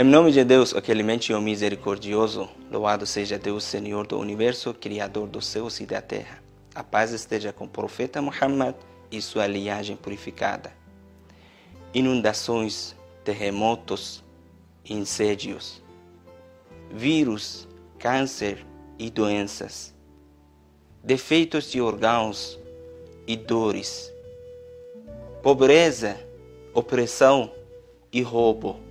Em nome de Deus, o clemente e misericordioso, louvado seja Deus, Senhor do universo, Criador dos céus e da terra. A paz esteja com o profeta Muhammad e sua linhagem purificada. Inundações, terremotos, incêndios, vírus, câncer e doenças, defeitos de órgãos e dores, pobreza, opressão e roubo,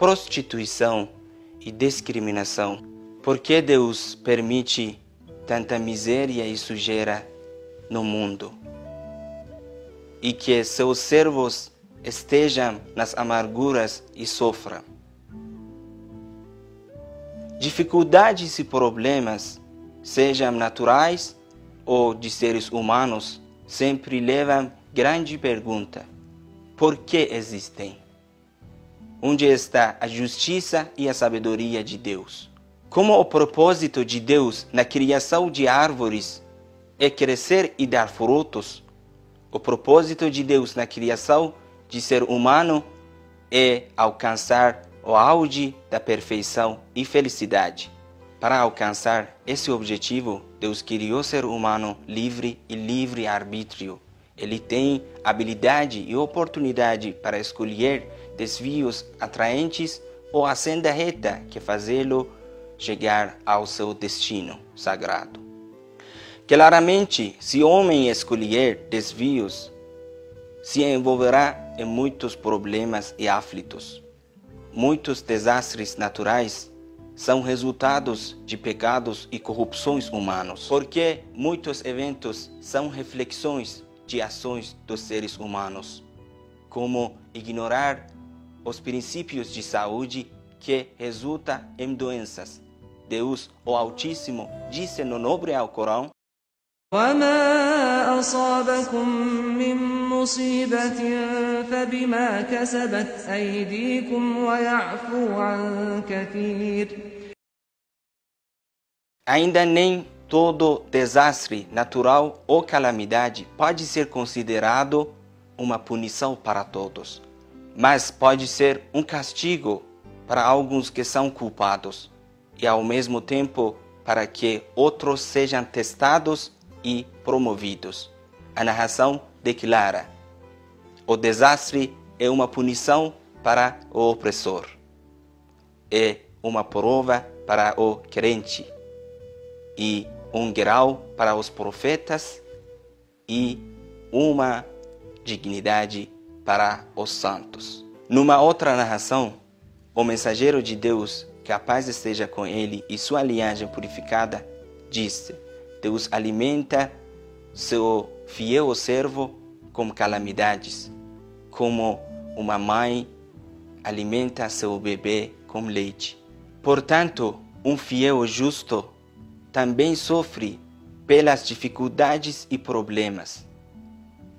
prostituição e discriminação. Por que Deus permite tanta miséria e sujeira no mundo? E que seus servos estejam nas amarguras e sofram. Dificuldades e problemas, sejam naturais ou de seres humanos, sempre levam grande pergunta: por que existem? Onde está a justiça e a sabedoria de Deus? Como o propósito de Deus na criação de árvores é crescer e dar frutos, o propósito de Deus na criação de ser humano é alcançar o auge da perfeição e felicidade. Para alcançar esse objetivo, Deus criou ser humano livre e livre arbítrio. Ele tem habilidade e oportunidade para escolher desvios atraentes ou a senda reta que fazê-lo chegar ao seu destino sagrado. Claramente, se o homem escolher desvios, se envolverá em muitos problemas e aflitos. Muitos desastres naturais são resultados de pecados e corrupções humanos, porque muitos eventos são reflexões de ações dos seres humanos, como ignorar os princípios de saúde que resulta em doenças. Deus, o Altíssimo, disse no nobre Alcorão: وما أصابكم من مصيبة فبما كسبت أيديكم ويعفو عن كثير Ainda nem todo desastre natural ou calamidade pode ser considerado uma punição para todos, mas pode ser um castigo para alguns que são culpados e ao mesmo tempo para que outros sejam testados e promovidos. A narração declara: o desastre é uma punição para o opressor, é uma prova para o crente e um grau para os profetas e uma dignidade para os santos. Numa outra narração, o mensageiro de Deus, que a paz esteja com ele e sua linhagem purificada, disse: Deus alimenta seu fiel servo com calamidades, como uma mãe alimenta seu bebê com leite. Portanto, um fiel justo também sofre pelas dificuldades e problemas,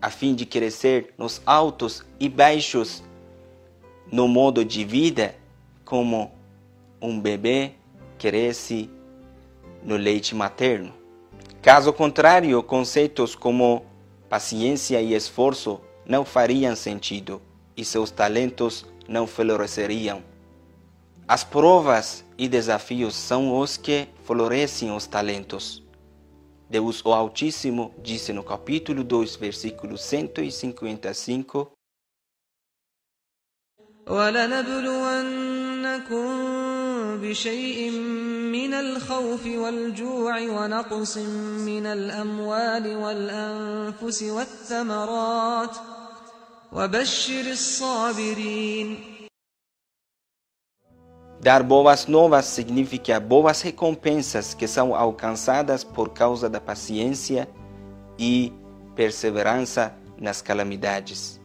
a fim de crescer nos altos e baixos no modo de vida, como um bebê cresce no leite materno. Caso contrário, conceitos como paciência e esforço não fariam sentido e seus talentos não floresceriam. As provas e desafios são os que florescem os talentos. Deus o Altíssimo disse no capítulo 2, versículo 155: ولنبلونكم بشيء من الخوف والجوع ونقص من الأموال والأنفس والثمرات وبشر الصابرين Dar boas novas significa boas recompensas que são alcançadas por causa da paciência e perseverança nas calamidades.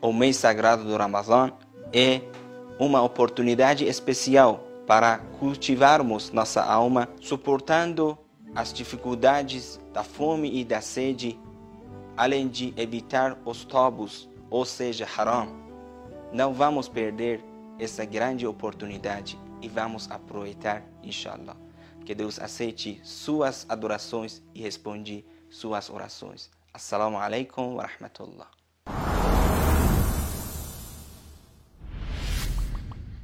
O mês sagrado do Ramadã é uma oportunidade especial para cultivarmos nossa alma, suportando as dificuldades da fome e da sede, além de evitar os tobos, ou seja, haram. Não vamos perder essa grande oportunidade e vamos aproveitar, inshallah. Que Deus aceite suas adorações e responde suas orações. Assalamu alaikum wa rahmatullah.